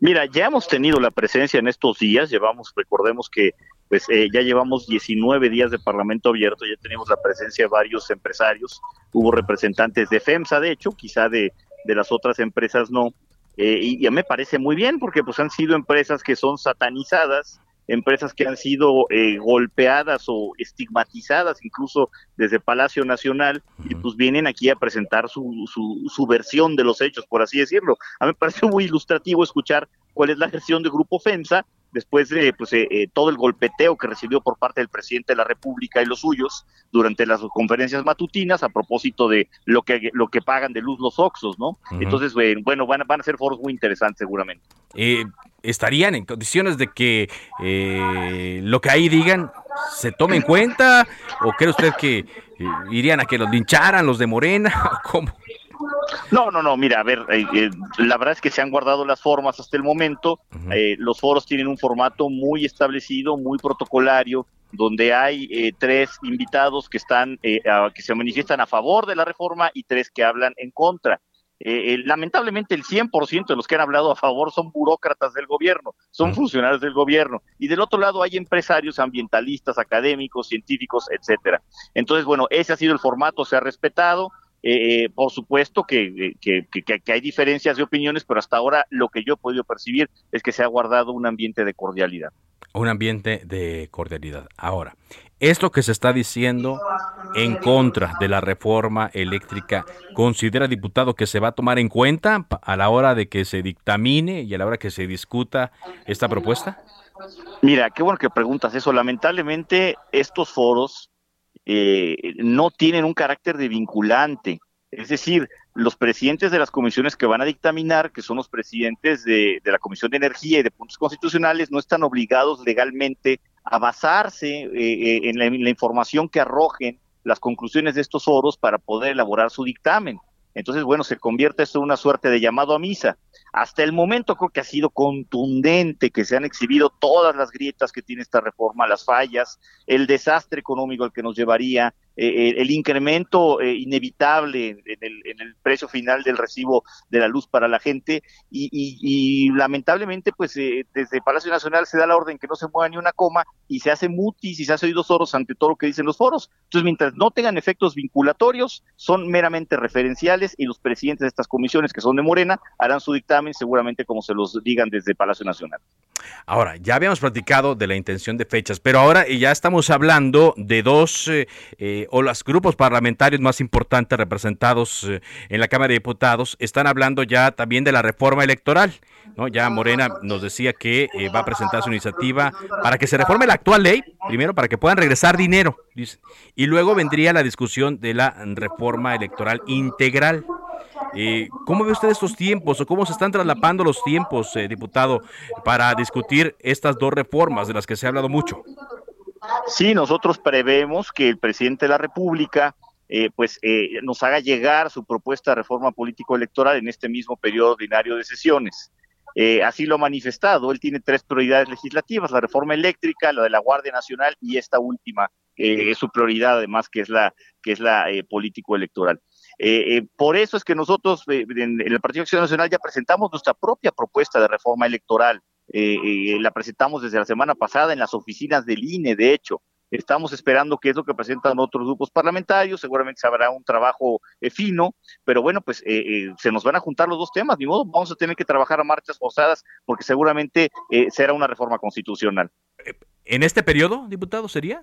Mira, ya hemos tenido la presencia en estos días, llevamos, recordemos que pues eh, ya llevamos 19 días de Parlamento abierto, ya tenemos la presencia de varios empresarios, hubo representantes de FEMSA, de hecho, quizá de, de las otras empresas no, eh, y ya me parece muy bien porque pues han sido empresas que son satanizadas, empresas que han sido eh, golpeadas o estigmatizadas incluso desde Palacio Nacional y pues vienen aquí a presentar su, su, su, versión de los hechos, por así decirlo. A mí me pareció muy ilustrativo escuchar cuál es la gestión de Grupo FEMSA después de pues, eh, eh, todo el golpeteo que recibió por parte del presidente de la República y los suyos durante las conferencias matutinas a propósito de lo que lo que pagan de luz los Oxos, ¿no? Entonces, bueno, van, van a ser foros muy interesantes seguramente. Eh, ¿Estarían en condiciones de que lo que ahí digan se tome en cuenta? ¿O cree usted que irían a que los lincharan los de Morena? [LAUGHS] ¿Cómo? No, no, no, mira, a ver, eh, eh, la verdad es que se han guardado las formas hasta el momento. Eh, los foros tienen un formato muy establecido, muy protocolario, donde hay tres invitados que están, que se manifiestan a favor de la reforma y tres que hablan en contra. lamentablemente el 100% de los que han hablado a favor son burócratas del gobierno, son funcionarios del gobierno. Y del otro lado hay empresarios, ambientalistas, académicos, científicos, etcétera. Entonces, bueno, ese ha sido el formato, se ha respetado. Eh, eh, por supuesto que, que, que, hay diferencias de opiniones, pero hasta ahora lo que yo he podido percibir es que se ha guardado un ambiente de cordialidad. Un ambiente de cordialidad. Ahora, esto que se está diciendo en contra de la reforma eléctrica, ¿considera diputado que se va a tomar en cuenta a la hora de que se dictamine y a la hora que se discuta esta propuesta? Mira, qué bueno que preguntas eso. Lamentablemente estos foros eh, no tienen un carácter de vinculante. Es decir, los presidentes de las comisiones que van a dictaminar, que son los presidentes de, la Comisión de Energía y de Puntos Constitucionales, no están obligados legalmente a basarse eh, eh, en, la, en la información que arrojen las conclusiones de estos foros para poder elaborar su dictamen. Entonces, bueno, se convierte esto en una suerte de llamado a misa. Hasta el momento creo que ha sido contundente que se han exhibido todas las grietas que tiene esta reforma, las fallas, el desastre económico al que nos llevaría, eh, el incremento eh, inevitable en el, precio final del recibo de la luz para la gente y, lamentablemente pues eh, desde Palacio Nacional se da la orden que no se mueva ni una coma y se hace mutis y se hace oídos soros ante todo lo que dicen los foros. Entonces mientras no tengan efectos vinculatorios son meramente referenciales y los presidentes de estas comisiones que son de Morena harán su dictamen seguramente como se los digan desde Palacio Nacional. Ahora, ya habíamos platicado de la intención de fechas, pero ahora ya estamos hablando de dos o los grupos parlamentarios más importantes representados eh, en la Cámara de Diputados están hablando ya también de la reforma electoral. ¿no? Ya Morena nos decía que eh, va a presentar su iniciativa para que se reforme la actual ley, primero para que puedan regresar dinero, dice, y luego vendría la discusión de la reforma electoral integral. Eh, ¿Cómo ve usted estos tiempos o cómo se están traslapando los tiempos, diputado, para discutir estas dos reformas de las que se ha hablado mucho? Sí, nosotros prevemos que el presidente de la República eh, pues eh, nos haga llegar su propuesta de reforma político-electoral en este mismo periodo ordinario de sesiones. Eh, así lo ha manifestado. Él tiene tres prioridades legislativas, la reforma eléctrica, la de la Guardia Nacional y esta última, eh, es su prioridad además, que es la, que es la eh, político-electoral. Eh, por eso es que nosotros en, en, el Partido Acción Nacional ya presentamos nuestra propia propuesta de reforma electoral. La presentamos desde la semana pasada en las oficinas del INE, de hecho. Estamos esperando qué es lo que presentan otros grupos parlamentarios, seguramente se habrá un trabajo eh, fino, pero bueno, pues eh, eh, se nos van a juntar los dos temas, ni modo, vamos a tener que trabajar a marchas forzadas porque seguramente será una reforma constitucional. ¿En este periodo, diputado, sería?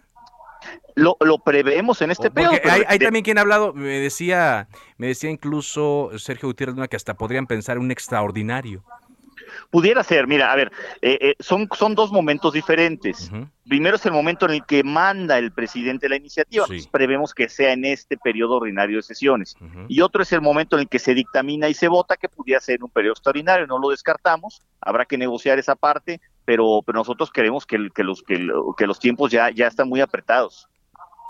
Lo, lo preveemos en este periodo. Hay, hay, también quien ha hablado, me decía, me decía incluso Sergio Gutiérrez Luna que hasta podrían pensar un extraordinario. Pudiera ser, mira, a ver, eh, eh, son, son dos momentos diferentes. Uh -huh. Primero es el momento en el que manda el presidente la iniciativa, sí. prevemos que sea en este periodo ordinario de sesiones. Uh -huh. Y otro es el momento en el que se dictamina y se vota, que pudiera ser un periodo extraordinario, no lo descartamos, habrá que negociar esa parte, pero, pero nosotros queremos que, que, los, que, que los tiempos ya, ya están muy apretados.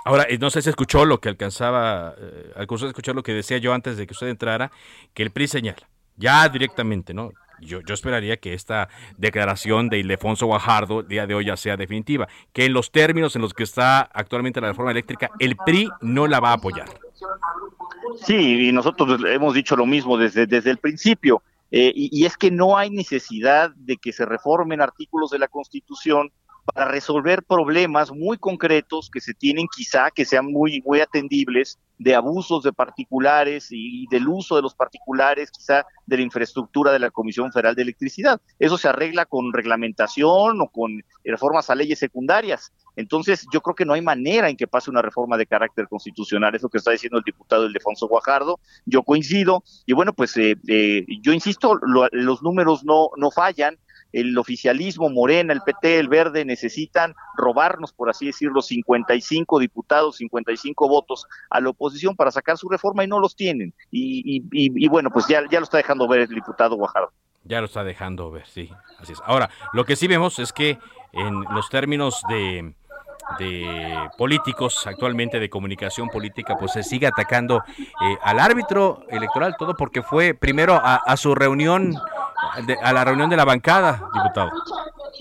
Ahora, no sé si escuchó lo que alcanzaba, eh, alcanzó a escuchar lo que decía yo antes de que usted entrara, que el PRI señala, ya directamente, ¿no? Yo, yo, esperaría que esta declaración de Ildefonso Guajardo el día de hoy ya sea definitiva, que en los términos en los que está actualmente la reforma eléctrica, el PRI no la va a apoyar. Sí, y nosotros hemos dicho lo mismo desde, desde el principio, eh, y, y es que no hay necesidad de que se reformen artículos de la Constitución para resolver problemas muy concretos que se tienen quizá, que sean muy, muy atendibles, de abusos de particulares y del uso de los particulares, quizá de la infraestructura de la Comisión Federal de Electricidad. Eso se arregla con reglamentación o con reformas a leyes secundarias. Entonces, yo creo que no hay manera en que pase una reforma de carácter constitucional, es lo que está diciendo el diputado Ildefonso Guajardo. Yo coincido, y bueno, pues eh, eh, yo insisto, lo, los números no, no fallan, el oficialismo, Morena, el PT, el Verde necesitan robarnos, por así decirlo, 55 diputados, 55 votos a la oposición para sacar su reforma y no los tienen. Y, y, y, y bueno, pues ya, ya lo está dejando ver el diputado Guajardo. Ya lo está dejando ver, sí, así es. Ahora, lo que sí vemos es que en los términos de, de políticos actualmente de comunicación política pues se sigue atacando eh, al árbitro electoral todo porque fue primero a, su reunión de, a la reunión de la bancada diputado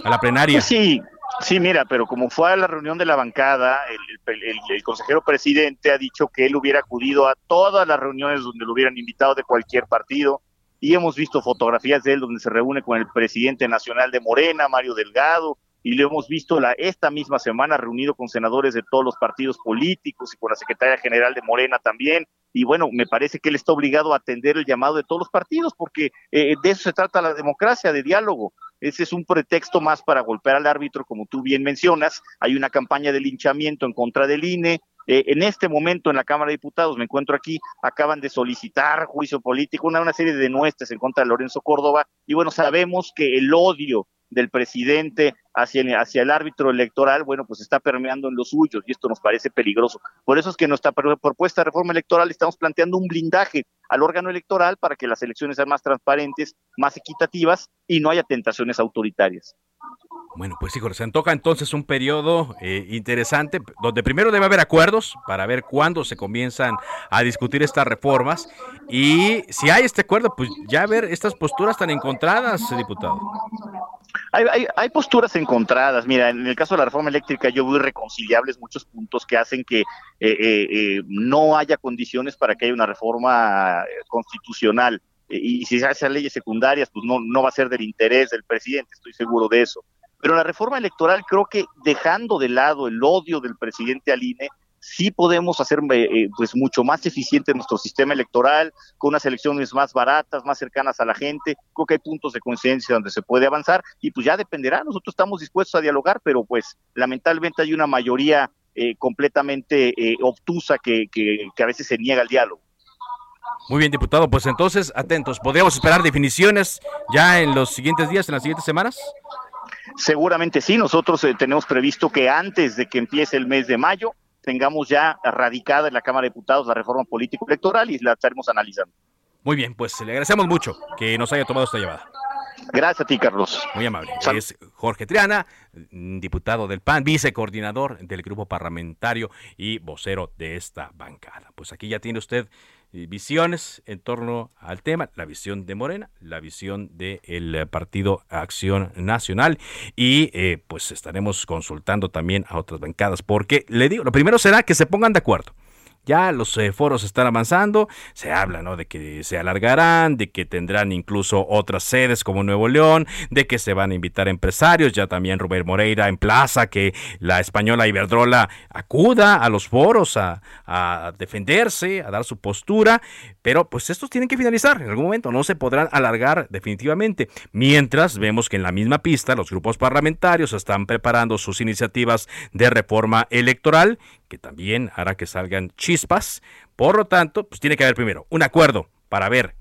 a la plenaria. Sí sí mira pero como fue a la reunión de la bancada el, consejero presidente ha dicho que él hubiera acudido a todas las reuniones donde lo hubieran invitado de cualquier partido y hemos visto fotografías de él donde se reúne con el presidente nacional de Morena Mario Delgado y lo hemos visto esta misma semana reunido con senadores de todos los partidos políticos y con la secretaria general de Morena también. Y bueno, me parece que él está obligado a atender el llamado de todos los partidos porque eh, de eso se trata la democracia, de diálogo. Ese es un pretexto más para golpear al árbitro, como tú bien mencionas. Hay una campaña de linchamiento en contra del INE, eh, en este momento en la Cámara de Diputados, me encuentro aquí, acaban de solicitar juicio político, una, una serie de denuestas en contra de Lorenzo Córdoba, y bueno, sabemos que el odio del presidente hacia el, árbitro electoral, bueno, pues está permeando en los suyos y esto nos parece peligroso. Por eso es que nuestra propuesta de reforma electoral estamos planteando un blindaje al órgano electoral para que las elecciones sean más transparentes, más equitativas y no haya tentaciones autoritarias. Bueno, pues sí, se antoja entonces un periodo eh, interesante donde primero debe haber acuerdos para ver cuándo se comienzan a discutir estas reformas y si hay este acuerdo, pues ya ver estas posturas tan encontradas, diputado. Hay, hay, posturas encontradas. Mira, en el caso de la reforma eléctrica yo veo irreconciliables muchos puntos que hacen que eh, eh, no haya condiciones para que haya una reforma constitucional y si se hacen leyes secundarias, pues no, no va a ser del interés del presidente, estoy seguro de eso. Pero la reforma electoral creo que dejando de lado el odio del presidente al INE, sí podemos hacer eh, eh, pues mucho más eficiente nuestro sistema electoral, con unas elecciones más baratas, más cercanas a la gente. Creo que hay puntos de coincidencia donde se puede avanzar y pues ya dependerá. Nosotros estamos dispuestos a dialogar, pero pues lamentablemente hay una mayoría eh, completamente obtusa que, que, que a veces se niega al diálogo. Muy bien, diputado. Pues entonces, atentos. ¿Podríamos esperar definiciones ya en los siguientes días, en las siguientes semanas? Seguramente sí. Nosotros eh, tenemos previsto que antes de que empiece el mes de mayo tengamos ya radicada en la Cámara de Diputados la reforma político-electoral y la estaremos analizando. Muy bien, pues le agradecemos mucho que nos haya tomado esta llamada. Gracias a ti, Carlos. Muy amable. Es Jorge Triana, diputado del PAN, vicecoordinador del grupo parlamentario y vocero de esta bancada. Pues aquí ya tiene usted visiones en torno al tema, la visión de Morena, la visión del Partido Acción Nacional y eh, pues estaremos consultando también a otras bancadas porque le digo, lo primero será que se pongan de acuerdo. Ya los eh, foros están avanzando, se habla ¿no? de que se alargarán, de que tendrán incluso otras sedes como Nuevo León, de que se van a invitar empresarios, ya también Rubén Moreira en plaza que la española Iberdrola acuda a los foros a, a defenderse, a dar su postura, pero pues estos tienen que finalizar en algún momento, no se podrán alargar definitivamente, mientras vemos que en la misma pista los grupos parlamentarios están preparando sus iniciativas de reforma electoral que también hará que salgan chispas. Por lo tanto, pues tiene que haber primero un acuerdo para ver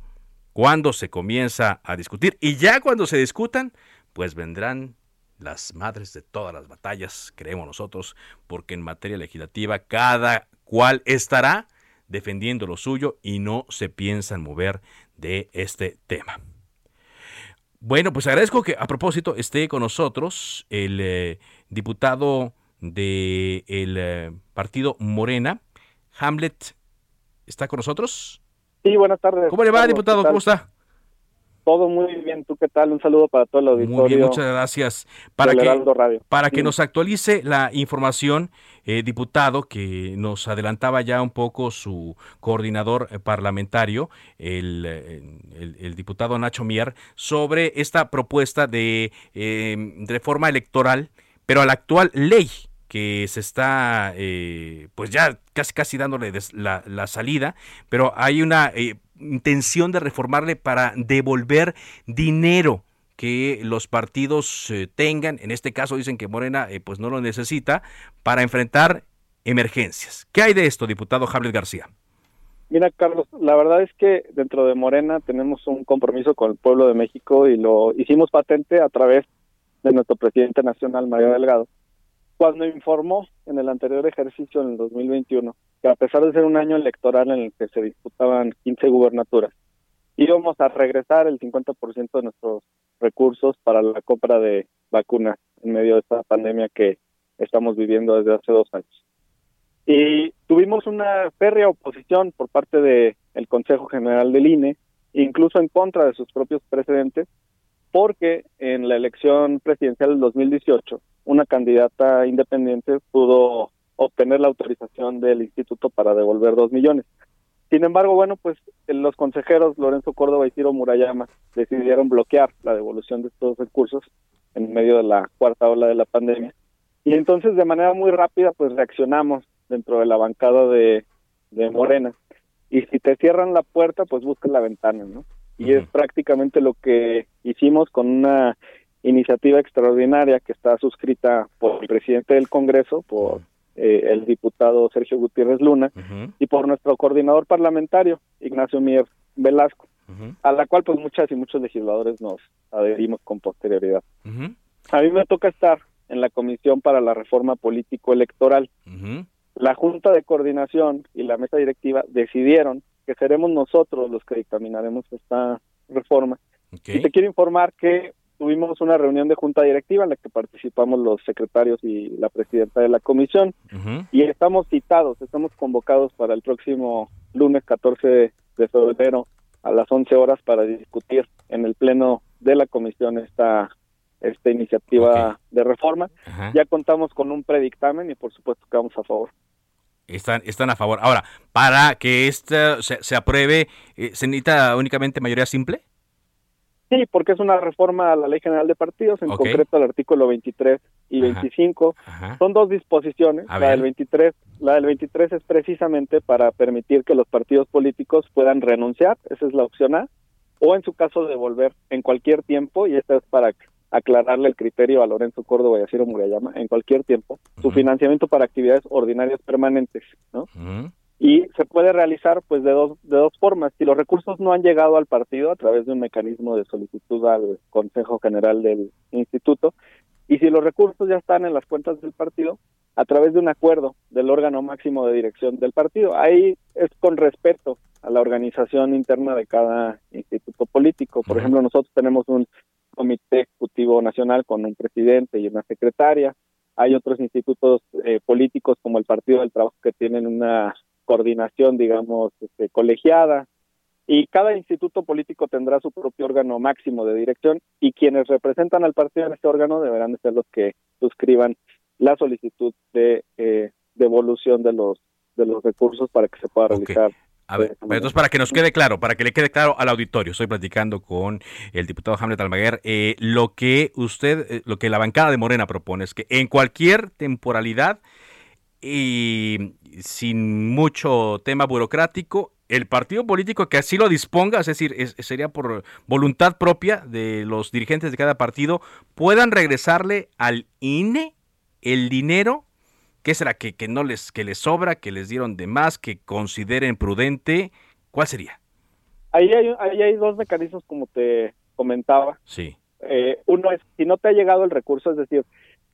cuándo se comienza a discutir y ya cuando se discutan, pues vendrán las madres de todas las batallas, creemos nosotros, porque en materia legislativa cada cual estará defendiendo lo suyo y no se piensan mover de este tema. Bueno, pues agradezco que a propósito esté con nosotros el eh, diputado del eh, partido Morena. Hamlet, ¿está con nosotros? Sí, buenas tardes. ¿Cómo le va, diputado? ¿Cómo está? Todo muy bien. ¿Tú qué tal? Un saludo para todo el auditorio. Muy bien, muchas gracias. Para que, para que nos actualice la información, eh, diputado, que nos adelantaba ya un poco su coordinador eh, parlamentario, el, el, diputado Nacho Mier, sobre esta propuesta de reforma electoral, pero a la actual ley que se está eh, pues ya casi casi dándole la, salida, pero hay una eh, intención de reformarle para devolver dinero que los partidos eh, tengan, en este caso dicen que Morena pues no lo necesita, para enfrentar emergencias. ¿Qué hay de esto, diputado Javier García? Mira, Carlos, la verdad es que dentro de Morena tenemos un compromiso con el pueblo de México y lo hicimos patente a través de nuestro presidente nacional, Mario Delgado, cuando informó en el anterior ejercicio, en el 2021, que a pesar de ser un año electoral en el que se disputaban 15 gubernaturas, íbamos a regresar el 50% de nuestros recursos para la compra de vacunas en medio de esta pandemia que estamos viviendo desde hace dos años. Y tuvimos una férrea oposición por parte del el Consejo General del INE, incluso en contra de sus propios precedentes, porque en la elección presidencial del 2018 una candidata independiente pudo obtener la autorización del instituto para devolver dos millones. Sin embargo, bueno, pues los consejeros Lorenzo Córdoba y Ciro Murayama decidieron bloquear la devolución de estos recursos en medio de la cuarta ola de la pandemia. Y entonces de manera muy rápida pues reaccionamos dentro de la bancada de, de Morena. Y si te cierran la puerta, pues busca la ventana, ¿no? Y es prácticamente lo que hicimos con una iniciativa extraordinaria que está suscrita por el presidente del Congreso, por eh, el diputado Sergio Gutiérrez Luna, y por nuestro coordinador parlamentario, Ignacio Mier Velasco, a la cual pues muchas y muchos legisladores nos adherimos con posterioridad. A mí me toca estar en la Comisión para la Reforma Político Electoral. La Junta de Coordinación y la Mesa Directiva decidieron que seremos nosotros los que dictaminaremos esta reforma. Y te quiero informar que tuvimos una reunión de junta directiva en la que participamos los secretarios y la presidenta de la comisión y estamos citados, estamos convocados para el próximo lunes 14 de febrero a las 11 horas para discutir en el pleno de la comisión esta esta iniciativa de reforma. Ya contamos con un predictamen y por supuesto que vamos a favor. Están, están a favor. Ahora, para que esta se, se apruebe, eh, ¿se necesita únicamente mayoría simple? Sí, porque es una reforma a la Ley General de Partidos, en concreto al artículo 23 y 25. Son dos disposiciones. la del 23, la del 23 es precisamente para permitir que los partidos políticos puedan renunciar, esa es la opción A, o en su caso devolver en cualquier tiempo y esta es para aclararle el criterio a Lorenzo Córdoba y a Ciro Murayama en cualquier tiempo, su financiamiento para actividades ordinarias permanentes, ¿no? Y se puede realizar pues de dos, de dos formas. Si los recursos no han llegado al partido a través de un mecanismo de solicitud al Consejo General del Instituto, y si los recursos ya están en las cuentas del partido, a través de un acuerdo del órgano máximo de dirección del partido. Ahí es con respeto a la organización interna de cada instituto político. Por ejemplo, nosotros tenemos un comité ejecutivo nacional con un presidente y una secretaria. Hay otros institutos eh, políticos como el Partido del Trabajo que tienen una coordinación, digamos, este, colegiada. Y cada instituto político tendrá su propio órgano máximo de dirección y quienes representan al partido en este órgano deberán de ser los que suscriban la solicitud de eh, devolución de los de los recursos para que se pueda realizar a ver, entonces para que nos quede claro, para que le quede claro al auditorio, estoy platicando con el diputado Hamlet Almaguer, eh, lo que usted, eh, lo que la bancada de Morena propone es que en cualquier temporalidad y sin mucho tema burocrático, el partido político que así lo disponga, es decir, sería por voluntad propia de los dirigentes de cada partido, puedan regresarle al INE el dinero ¿Qué será? ¿Que, que no les, que les sobra, que les dieron de más, que consideren prudente? ¿Cuál sería? Ahí hay, ahí hay dos mecanismos, como te comentaba. Sí. Eh, uno es, si no te ha llegado el recurso, es decir,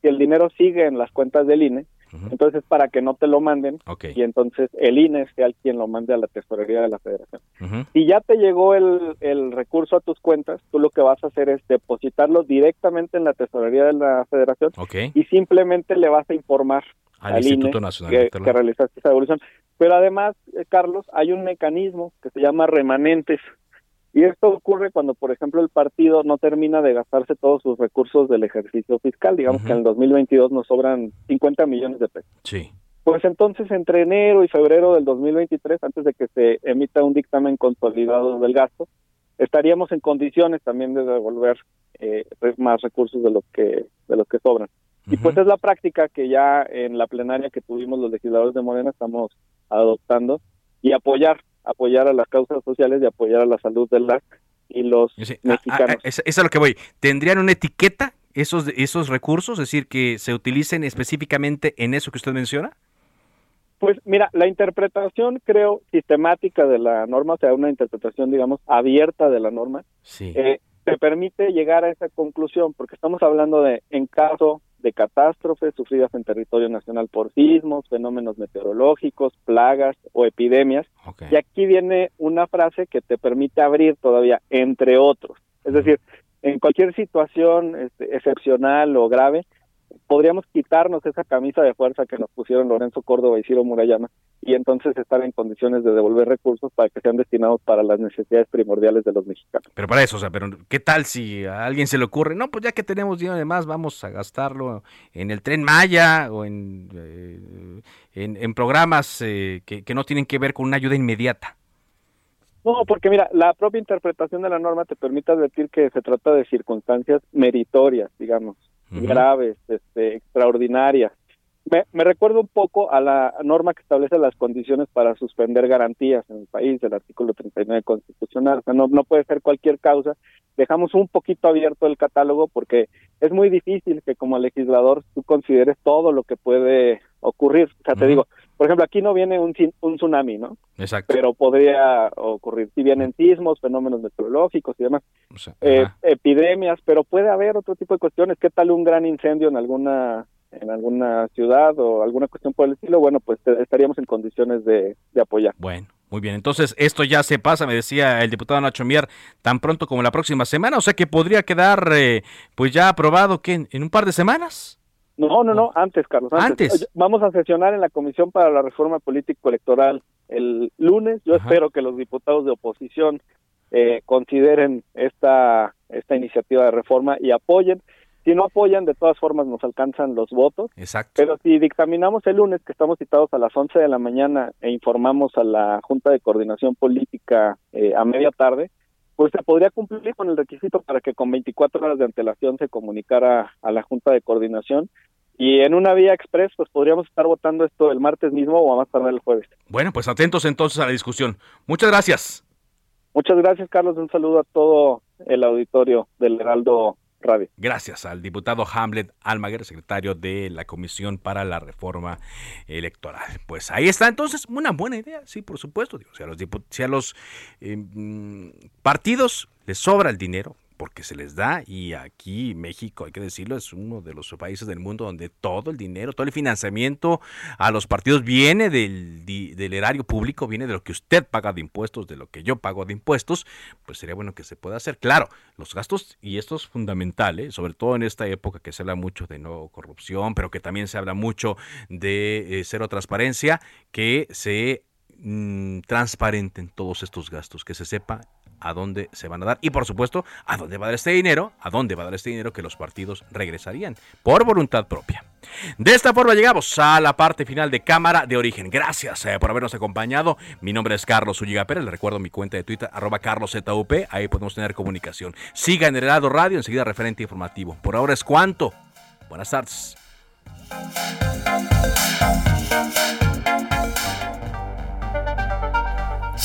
si el dinero sigue en las cuentas del INE, entonces para que no te lo manden y entonces el INE sea el quien lo mande a la tesorería de la federación. Si ya te llegó el, el recurso a tus cuentas, tú lo que vas a hacer es depositarlo directamente en la tesorería de la federación y simplemente le vas a informar al, Instituto Nacional que, que realizaste esa devolución. Pero además, eh, Carlos, hay un mecanismo que se llama remanentes. Y esto ocurre cuando, por ejemplo, el partido no termina de gastarse todos sus recursos del ejercicio fiscal. Digamos que en el 2022 nos sobran 50 millones de pesos. Sí. Pues entonces, entre enero y febrero del 2023, antes de que se emita un dictamen consolidado del gasto, estaríamos en condiciones también de devolver eh, más recursos de los que de los que sobran. Y pues es la práctica que ya en la plenaria que tuvimos los legisladores de Morena estamos adoptando y apoyar, apoyar a las causas sociales y apoyar a la salud de las y los mexicanos. es, es a lo que voy. ¿Tendrían una etiqueta esos, esos recursos? Es decir, que se utilicen específicamente en eso que usted menciona. Pues mira, la interpretación, creo, sistemática de la norma, o sea, una interpretación, digamos, abierta de la norma, sí. eh, te permite llegar a esa conclusión, porque estamos hablando de, en caso de catástrofes sufridas en territorio nacional por sismos, fenómenos meteorológicos, plagas o epidemias. Y aquí viene una frase que te permite abrir todavía, entre otros. Es decir, en cualquier situación este, excepcional o grave, podríamos quitarnos esa camisa de fuerza que nos pusieron Lorenzo Córdoba y Ciro Murayama y entonces estar en condiciones de devolver recursos para que sean destinados para las necesidades primordiales de los mexicanos. Pero para eso, o sea, pero ¿qué tal si a alguien se le ocurre? No, pues ya que tenemos dinero de más, vamos a gastarlo en el tren Maya o en, eh, en, programas eh, que, que no tienen que ver con una ayuda inmediata. No, porque mira, la propia interpretación de la norma te permite advertir que se trata de circunstancias meritorias, digamos graves, este, extraordinarias. Me, me recuerdo un poco a la norma que establece las condiciones para suspender garantías en el país, el artículo 39 constitucional. O sea, no, no puede ser cualquier causa. Dejamos un poquito abierto el catálogo porque es muy difícil que como legislador tú consideres todo lo que puede ocurrir. O sea, te digo, por ejemplo, aquí no viene un, un tsunami, ¿no? Exacto. Pero podría ocurrir si vienen sismos, fenómenos meteorológicos y demás, eh, epidemias, pero puede haber otro tipo de cuestiones. ¿Qué tal un gran incendio en alguna en alguna ciudad o alguna cuestión por el estilo? Bueno, pues estaríamos en condiciones de, de apoyar. Bueno. Muy bien, entonces esto ya se pasa, me decía el diputado Nacho Mier, tan pronto como la próxima semana, o sea que podría quedar eh, pues ya aprobado ¿qué, en un par de semanas. No, no, no, antes, Carlos. Antes. Vamos a sesionar en la Comisión para la Reforma Político-Electoral el lunes. Yo espero que los diputados de oposición eh, consideren esta, esta iniciativa de reforma y apoyen. Si no apoyan, de todas formas nos alcanzan los votos. Exacto. Pero si dictaminamos el lunes, que estamos citados a las 11 de la mañana, e informamos a la Junta de Coordinación Política eh, a media tarde, pues se podría cumplir con el requisito para que con 24 horas de antelación se comunicara a la Junta de Coordinación y en una vía express, pues podríamos estar votando esto el martes mismo o a más tardar el jueves. Bueno, pues atentos entonces a la discusión. Muchas gracias. Muchas gracias, Carlos. Un saludo a todo el auditorio del Heraldo Gracias al diputado Hamlet Almaguer, secretario de la Comisión para la Reforma Electoral. Pues ahí está entonces una buena idea, sí, por supuesto. si a los, los mm, partidos les sobra el dinero, porque se les da y aquí México, hay que decirlo, es uno de los países del mundo donde todo el dinero, todo el financiamiento a los partidos viene del, del erario público, viene de lo que usted paga de impuestos, de lo que yo pago de impuestos, pues sería bueno que se pueda hacer. Claro, los gastos, y esto es fundamental, ¿eh? sobre todo en esta época que se habla mucho de no corrupción, pero que también se habla mucho de eh, cero transparencia, que se mm, transparenten todos estos gastos, que se sepa a dónde se van a dar y por supuesto a dónde va a dar este dinero, a dónde va a dar este dinero que los partidos regresarían por voluntad propia. De esta forma llegamos a la parte final de Cámara de Origen. Gracias eh, por habernos acompañado. Mi nombre es Carlos Ulliga Pérez. Le recuerdo mi cuenta de Twitter, arroba carloszup. Ahí podemos tener comunicación. Siga en el lado radio, enseguida referente informativo. Por ahora es cuanto. Buenas tardes.